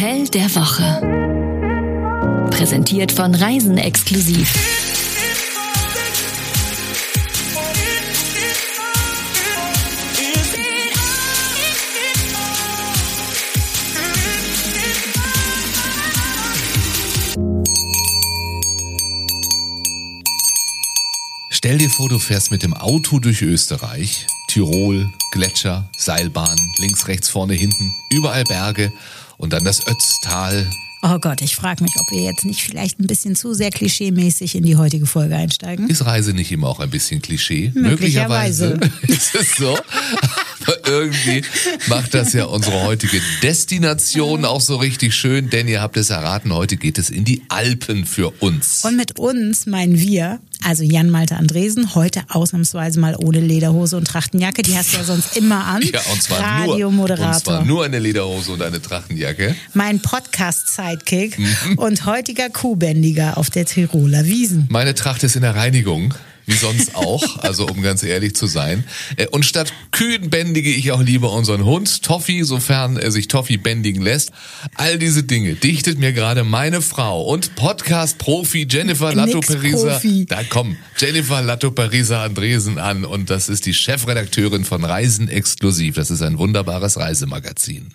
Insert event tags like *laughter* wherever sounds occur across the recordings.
Hotel der Woche. Präsentiert von Reisen exklusiv. Stell dir vor, du fährst mit dem Auto durch Österreich, Tirol, Gletscher, Seilbahn, links, rechts, vorne, hinten, überall Berge und dann das Ötztal. Oh Gott, ich frage mich, ob wir jetzt nicht vielleicht ein bisschen zu sehr klischeemäßig in die heutige Folge einsteigen. Ist Reise nicht immer auch ein bisschen Klischee? Möglicherweise. Möglicherweise *laughs* ist es so. Aber irgendwie macht das ja unsere heutige Destination auch so richtig schön, denn ihr habt es erraten, heute geht es in die Alpen für uns. Und mit uns meinen wir, also Jan Malte Andresen, heute ausnahmsweise mal ohne Lederhose und Trachtenjacke. Die hast du ja sonst immer an. *laughs* Ja, und zwar nur, Radiomoderator. und zwar nur eine Lederhose und eine Trachtenjacke. Mein Podcast-Sidekick und heutiger Kuhbändiger auf der Tiroler Wiesen. Meine Tracht ist in der Reinigung, wie sonst auch, also um ganz ehrlich zu sein. Äh, Und statt Kühen bändige ich auch lieber unseren Hund, Toffi, sofern er sich Toffi bändigen lässt. All diese Dinge dichtet mir gerade meine Frau und Podcast-Profi Jennifer Latto Perisa. Nix-Profi. Da komm, Jennifer Latto Perisa Andresen an und das ist die Chefredakteurin von Reisen Exklusiv. Das ist ein wunderbares Reisemagazin.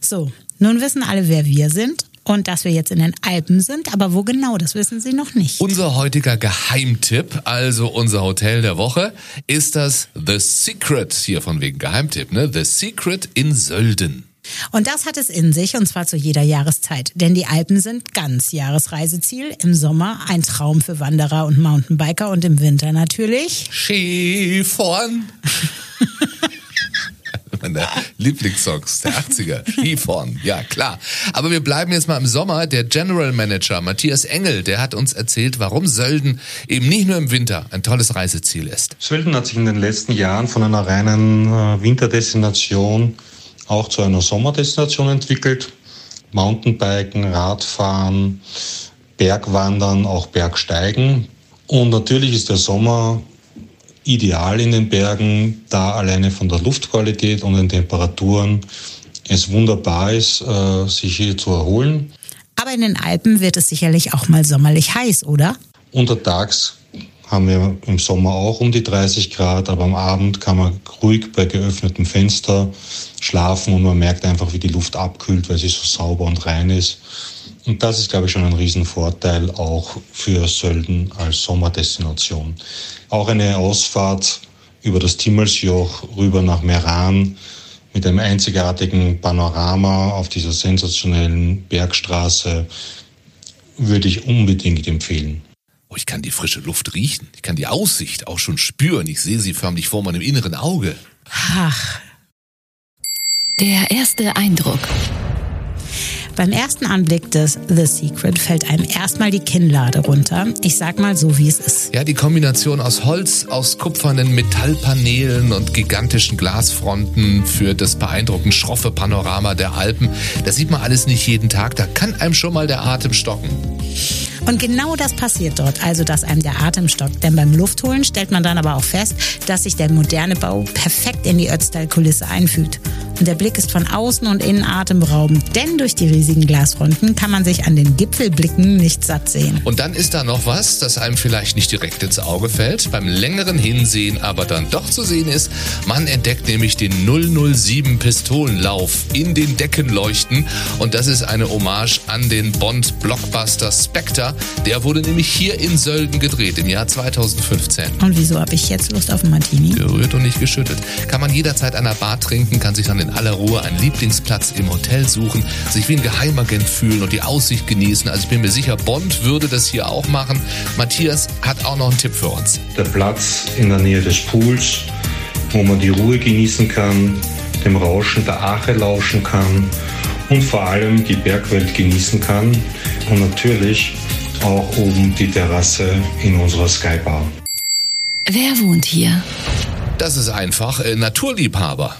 So, nun wissen alle, wer wir sind und dass wir jetzt in den Alpen sind, aber wo genau, das wissen sie noch nicht. Unser heutiger Geheimtipp, also unser Hotel der Woche, ist das The Secret, hier von wegen Geheimtipp, ne? The Secret in Sölden. Und das hat es in sich, und zwar zu jeder Jahreszeit. Denn die Alpen sind ganz Jahresreiseziel. Im Sommer ein Traum für Wanderer und Mountainbiker und im Winter natürlich. Skifahren. *laughs* Meine Lieblingssongs der 80er. Skifahren, ja klar. Aber wir bleiben jetzt mal im Sommer. Der General Manager Matthias Engel, der hat uns erzählt, warum Sölden eben nicht nur im Winter ein tolles Reiseziel ist. Sölden hat sich in den letzten Jahren von einer reinen äh, Winterdestination auch zu einer Sommerdestination entwickelt. Mountainbiken, Radfahren, Bergwandern, auch Bergsteigen. Und natürlich ist der Sommer ideal in den Bergen, da alleine von der Luftqualität und den Temperaturen es wunderbar ist, äh, sich hier zu erholen. Aber in den Alpen wird es sicherlich auch mal sommerlich heiß, oder? Untertags haben wir im Sommer auch um die 30 Grad, aber am Abend kann man ruhig bei geöffnetem Fenster schlafen und man merkt einfach, wie die Luft abkühlt, weil sie so sauber und rein ist. Und das ist, glaube ich, schon ein Riesenvorteil auch für Sölden als Sommerdestination. Auch eine Ausfahrt über das Timmelsjoch rüber nach Meran mit einem einzigartigen Panorama auf dieser sensationellen Bergstraße würde ich unbedingt empfehlen. Oh, ich kann die frische Luft riechen. Ich kann die Aussicht auch schon spüren. Ich sehe sie förmlich vor meinem inneren Auge. Ach, Der erste Eindruck. Beim ersten Anblick des The Secret fällt einem erstmal die Kinnlade runter. Ich sag mal so, wie es ist. Ja, die Kombination aus Holz, aus kupfernen Metallpaneelen und gigantischen Glasfronten für das beeindruckend schroffe Panorama der Alpen, das sieht man alles nicht jeden Tag. Da kann einem schon mal der Atem stocken. Und genau das passiert dort, also dass einem der Atem stockt. Denn beim Luftholen stellt man dann aber auch fest, dass sich der moderne Bau perfekt in die Ötztal-Kulisse einfügt. Und der Blick ist von außen und innen atemberaubend, denn durch die riesigen Glasfronten kann man sich an den Gipfelblicken nicht satt sehen. Und dann ist da noch was, das einem vielleicht nicht direkt ins Auge fällt, beim längeren Hinsehen aber dann doch zu sehen ist. Man entdeckt nämlich den 007 Pistolenlauf in den Deckenleuchten und das ist eine Hommage an den Bond-Blockbuster Spectre. Der wurde nämlich hier in Sölden gedreht im Jahr 2015. Und wieso habe ich jetzt Lust auf einen Martini? Gerührt und nicht geschüttet. Kann man jederzeit an der Bar trinken, kann sich dann in aller Ruhe einen Lieblingsplatz im Hotel suchen, sich wie ein Geheimagent fühlen und die Aussicht genießen. Also ich bin mir sicher, Bond würde das hier auch machen. Matthias hat auch noch einen Tipp für uns. Der Platz in der Nähe des Pools, wo man die Ruhe genießen kann, dem Rauschen der Ache lauschen kann und vor allem die Bergwelt genießen kann und natürlich auch oben die Terrasse in unserer Skybar. Wer wohnt hier? Das ist einfach äh, Naturliebhaber.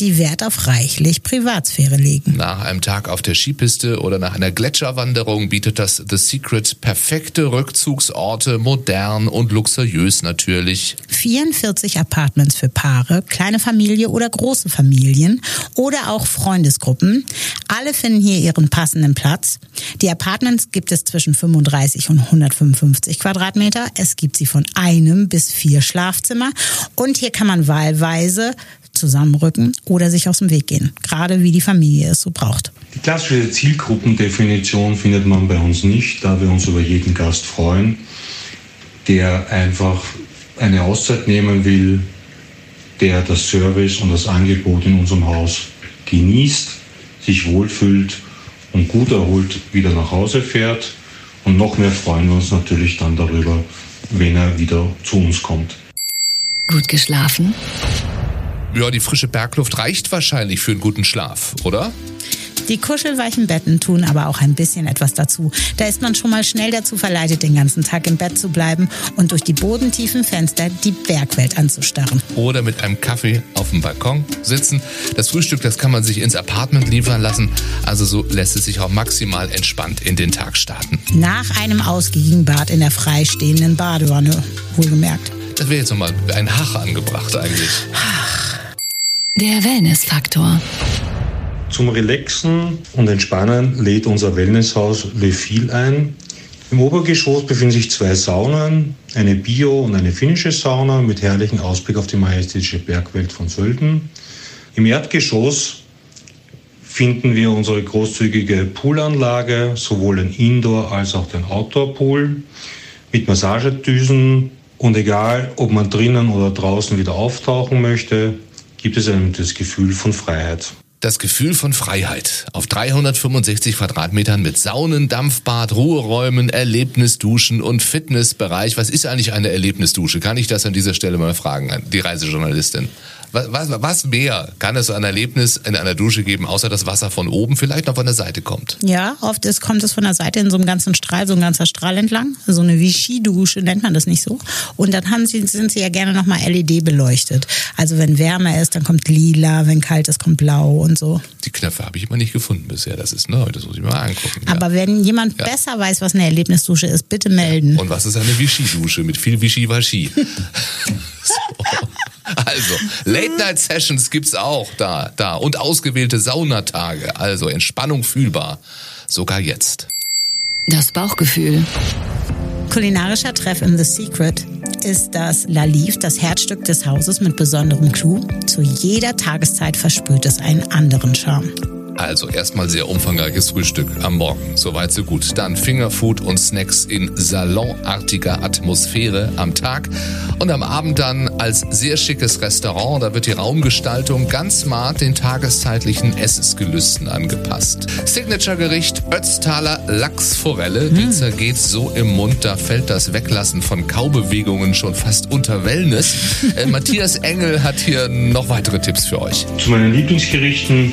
Die Wert auf reichlich Privatsphäre legen. Nach einem Tag auf der Skipiste oder nach einer Gletscherwanderung bietet das The Secret perfekte Rückzugsorte, modern und luxuriös natürlich. 44 Apartments für Paare, kleine Familie oder große Familien oder auch Freundesgruppen. Alle finden hier ihren passenden Platz. Die Apartments gibt es zwischen 35 und 155 Quadratmeter. Es gibt sie von einem bis vier Schlafzimmer und hier kann man wahlweise zusammenrücken oder sich aus dem Weg gehen, gerade wie die Familie es so braucht. Die klassische Zielgruppendefinition findet man bei uns nicht, da wir uns über jeden Gast freuen, der einfach eine Auszeit nehmen will, der das Service und das Angebot in unserem Haus genießt, sich wohlfühlt und gut erholt wieder nach Hause fährt. Und noch mehr freuen wir uns natürlich dann darüber, wenn er wieder zu uns kommt. Gut geschlafen? Ja, die frische Bergluft reicht wahrscheinlich für einen guten Schlaf, oder? Die kuschelweichen Betten tun aber auch ein bisschen etwas dazu. Da ist man schon mal schnell dazu verleitet, den ganzen Tag im Bett zu bleiben und durch die bodentiefen Fenster die Bergwelt anzustarren. Oder mit einem Kaffee auf dem Balkon sitzen. Das Frühstück, das kann man sich ins Apartment liefern lassen. Also so lässt es sich auch maximal entspannt in den Tag starten. Nach einem ausgiebigen Bad in der freistehenden Badewanne, wohlgemerkt. Das wäre jetzt nochmal ein Hach angebracht eigentlich. Der Wellnessfaktor. Zum Relaxen und Entspannen lädt unser Wellnesshaus Le Fil ein. Im Obergeschoss befinden sich zwei Saunen, eine Bio- und eine finnische Sauna mit herrlichem Ausblick auf die majestätische Bergwelt von Sölden. Im Erdgeschoss finden wir unsere großzügige Poolanlage, sowohl den Indoor- als auch den Outdoor-Pool mit Massagedüsen. Und egal, ob man drinnen oder draußen wieder auftauchen möchte, gibt es einem das Gefühl von Freiheit. Das Gefühl von Freiheit auf 365 Quadratmetern mit Saunen, Dampfbad, Ruheräumen, Erlebnisduschen und Fitnessbereich. Was ist eigentlich eine Erlebnisdusche? Kann ich das an dieser Stelle mal fragen, die Reisejournalistin? Was, was, mehr kann es ein Erlebnis in einer Dusche geben, außer das Wasser von oben vielleicht noch von der Seite kommt? Ja, oft ist, kommt es von der Seite in so einem ganzen Strahl, so ein ganzer Strahl entlang. So eine Vichy-Dusche nennt man das nicht so. Und dann haben sie, sind sie ja gerne nochmal LED beleuchtet. Also wenn wärmer ist, dann kommt lila, wenn kalt ist, kommt blau und so. Die Knöpfe habe ich immer nicht gefunden bisher. Das ist neu, das muss ich mir mal angucken. ja. Aber wenn jemand Ja. besser weiß, was eine Erlebnisdusche ist, bitte melden. Und was ist eine Vichy-Dusche mit viel Vichy-Waschi? *laughs* *laughs* so. Also, Late-Night-Sessions gibt's auch da, da. Und ausgewählte Saunatage. Also, Entspannung fühlbar. Sogar jetzt. Das Bauchgefühl. Kulinarischer Treff im The Secret ist das La Liv, das Herzstück des Hauses mit besonderem Clou. Zu jeder Tageszeit versprüht es einen anderen Charme. Also erstmal sehr umfangreiches Frühstück am Morgen. Soweit so gut. Dann Fingerfood und Snacks in salonartiger Atmosphäre am Tag. Und am Abend dann als sehr schickes Restaurant. Da wird die Raumgestaltung ganz smart den tageszeitlichen Essensgelüsten angepasst. Signature-Gericht Ötztaler Lachsforelle. Die zergeht so im Mund, da fällt das Weglassen von Kaubewegungen schon fast unter Wellness. Äh, Matthias Engel hat hier noch weitere Tipps für euch. Zu meinen Lieblingsgerichten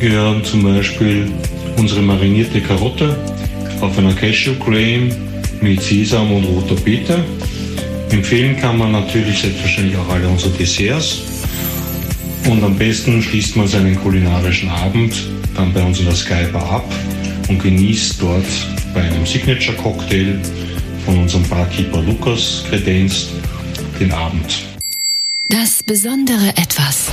gehören zum Beispiel unsere marinierte Karotte auf einer Cashew Creme mit Sesam und roter Beete. Empfehlen kann man natürlich selbstverständlich auch alle unsere Desserts. Und am besten schließt man seinen kulinarischen Abend dann bei uns in der Sky Bar ab und genießt dort bei einem Signature Cocktail von unserem Barkeeper Lukas kredenzt den Abend. Das besondere Etwas.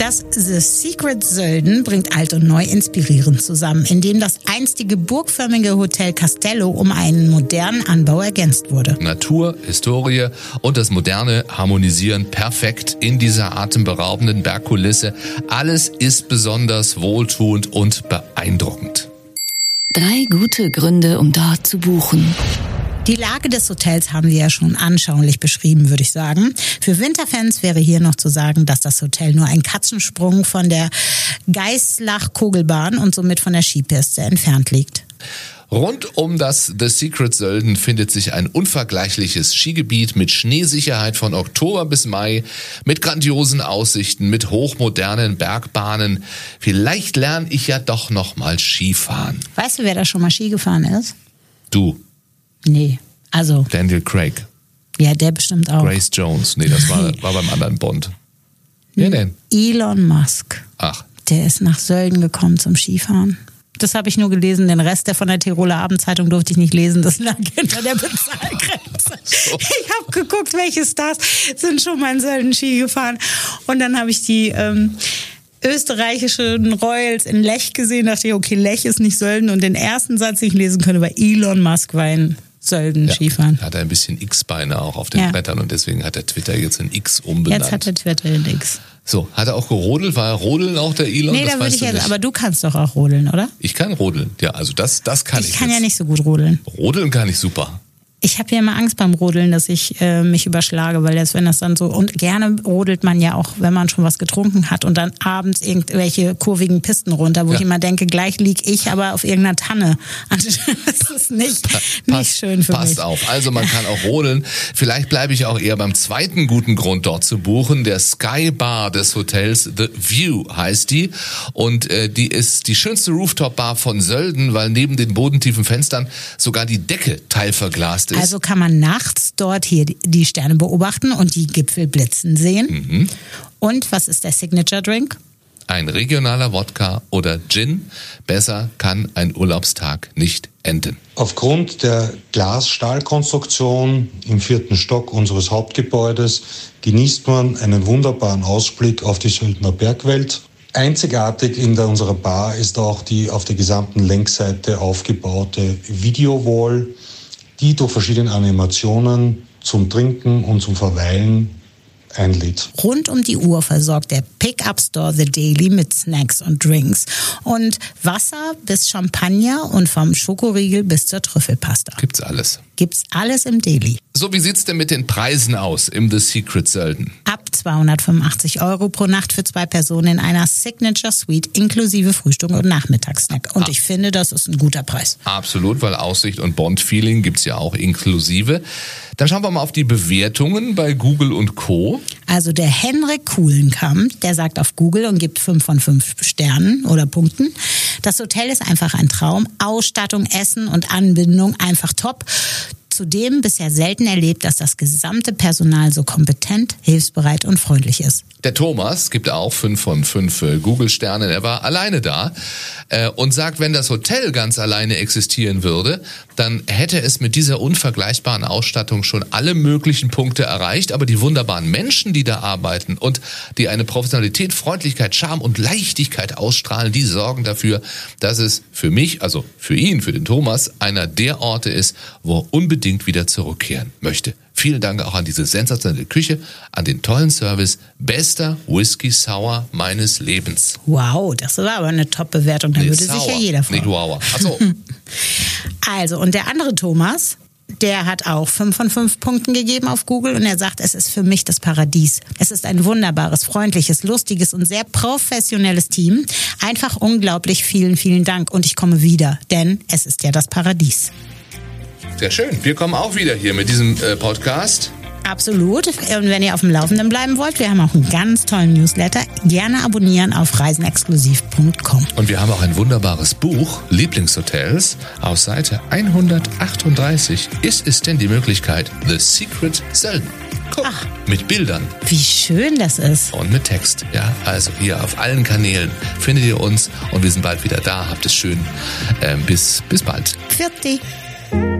Das The Secret Sölden bringt alt und neu inspirierend zusammen, indem das einstige burgförmige Hotel Castello um einen modernen Anbau ergänzt wurde. Natur, Historie und das Moderne harmonisieren perfekt in dieser atemberaubenden Bergkulisse. Alles ist besonders wohltuend und beeindruckend. Drei gute Gründe, um dort zu buchen. Die Lage des Hotels haben wir ja schon anschaulich beschrieben, würde ich sagen. Für Winterfans wäre hier noch zu sagen, dass das Hotel nur ein Katzensprung von der Geislach-Kugelbahn und somit von der Skipiste entfernt liegt. Rund um das The Secret Sölden findet sich ein unvergleichliches Skigebiet mit Schneesicherheit von Oktober bis Mai, mit grandiosen Aussichten, mit hochmodernen Bergbahnen. Vielleicht lerne ich ja doch noch mal Skifahren. Weißt du, wer da schon mal Ski gefahren ist? Du, Nee. Also, Daniel Craig, ja, der bestimmt auch. Grace Jones. Nee, das war, war beim anderen Bond. Wer denn? Elon Musk. Ach, Der ist nach Sölden gekommen zum Skifahren. Das habe ich nur gelesen. Den Rest der von der Tiroler Abendzeitung durfte ich nicht lesen. Das lag hinter der Bezahlgrenze. *laughs* Ich habe geguckt, welche Stars sind schon mal in Sölden Ski gefahren. Und dann habe ich die ähm, österreichischen Royals in Lech gesehen. Dachte ich, okay, Lech ist nicht Sölden. Und den ersten Satz, den ich lesen könnte, war Elon Musk war in Sölden Skifahren. hat er ein bisschen X-Beine auch auf den Ja. Brettern und deswegen hat der Twitter jetzt ein X umbenannt. Jetzt hat der Twitter nix. so, hat er auch gerodelt? War er rodeln auch der Elon? Nee, das da würde ich jetzt, nicht. aber du kannst doch auch rodeln, oder? ich kann rodeln. Ja, also das, das kann ich. ich kann jetzt. ja nicht so gut rodeln. Rodeln kann ich super. Ich habe ja immer Angst beim Rodeln, dass ich äh, mich überschlage, weil jetzt, wenn das dann so und gerne rodelt man ja auch, wenn man schon was getrunken hat und dann abends irgendwelche kurvigen Pisten runter, wo Ja. ich immer denke, gleich lieg ich aber auf irgendeiner Tanne. *laughs* Also, das ist nicht, nicht schön für passt mich. auf. Also man kann auch rodeln. Vielleicht bleibe ich auch eher beim zweiten guten Grund dort zu buchen. Der Sky Bar des Hotels The View heißt die. Und äh, die ist die schönste Rooftop-Bar von Sölden, weil neben den bodentiefen Fenstern sogar die Decke teilverglast ist. Also kann man nachts dort hier die- Sterne beobachten und die Gipfel blitzen sehen. Mhm. Und was ist der Signature Drink? ein regionaler Wodka oder Gin. Besser kann ein Urlaubstag nicht enden. Aufgrund der Glasstahlkonstruktion im vierten Stock unseres Hauptgebäudes genießt man einen wunderbaren Ausblick auf die Söldner Bergwelt. Einzigartig in der, unserer Bar ist auch die auf der gesamten Längsseite aufgebaute Videowall, die durch verschiedene Animationen zum Trinken und zum Verweilen einlädt. Rund um die Uhr versorgt der Pickup Store The Daily mit Snacks und Drinks. Und Wasser bis Champagner und vom Schokoriegel bis zur Trüffelpasta. Gibt's alles. Gibt's alles im Daily. So, wie sieht's denn mit den Preisen aus im The Secret Sölden? Ab 285 Euro pro Nacht für zwei Personen in einer Signature Suite inklusive Frühstück und Nachmittagssnack. Und ich finde, das ist ein guter Preis. Absolut, weil Aussicht und Bond-Feeling gibt's ja auch inklusive. Dann schauen wir mal auf die Bewertungen bei Google und Co. Also der Henrik Kuhlenkamp, der sagt auf Google und gibt fünf von fünf Sternen oder Punkten. Das Hotel ist einfach ein Traum. Ausstattung, Essen und Anbindung einfach top. Zudem bisher selten erlebt, dass das gesamte Personal so kompetent, hilfsbereit und freundlich ist. Der Thomas gibt auch fünf von fünf äh, Google-Sternen. Er war alleine da äh, und sagt, wenn das Hotel ganz alleine existieren würde, dann hätte es mit dieser unvergleichbaren Ausstattung schon alle möglichen Punkte erreicht. Aber die wunderbaren Menschen, die da arbeiten und die eine Professionalität, Freundlichkeit, Charme und Leichtigkeit ausstrahlen, die sorgen dafür, dass es für mich, also für ihn, für den Thomas, einer der Orte ist, wo er unbedingt wieder zurückkehren möchte. Vielen Dank auch an diese sensationelle Küche, an den tollen Service. Bester Whisky Sour meines Lebens. Wow, das war aber eine Top-Bewertung. Da Nee, würde Sour, sicher jeder freuen. Nicht Wow. Achso, Also, und der andere Thomas, der hat auch fünf von fünf Punkten gegeben auf Google und er sagt, es ist für mich das Paradies. Es ist ein wunderbares, freundliches, lustiges und sehr professionelles Team. Einfach unglaublich vielen, vielen Dank und ich komme wieder, denn es ist ja das Paradies. Sehr schön. Wir kommen auch wieder hier mit diesem äh, Podcast. Absolut. Und wenn ihr auf dem Laufenden bleiben wollt, wir haben auch einen ganz tollen Newsletter. Gerne abonnieren auf reisenexklusiv.com. Und wir haben auch ein wunderbares Buch, Lieblingshotels. Auf Seite 138 ist es denn die Möglichkeit, The Secret Sölden. Guck, Ach. mit Bildern Wie schön das ist. und mit Text. Ja, also hier auf allen Kanälen findet ihr uns und wir sind bald wieder da. Habt es schön. Ähm, bis, bis bald. Pfiat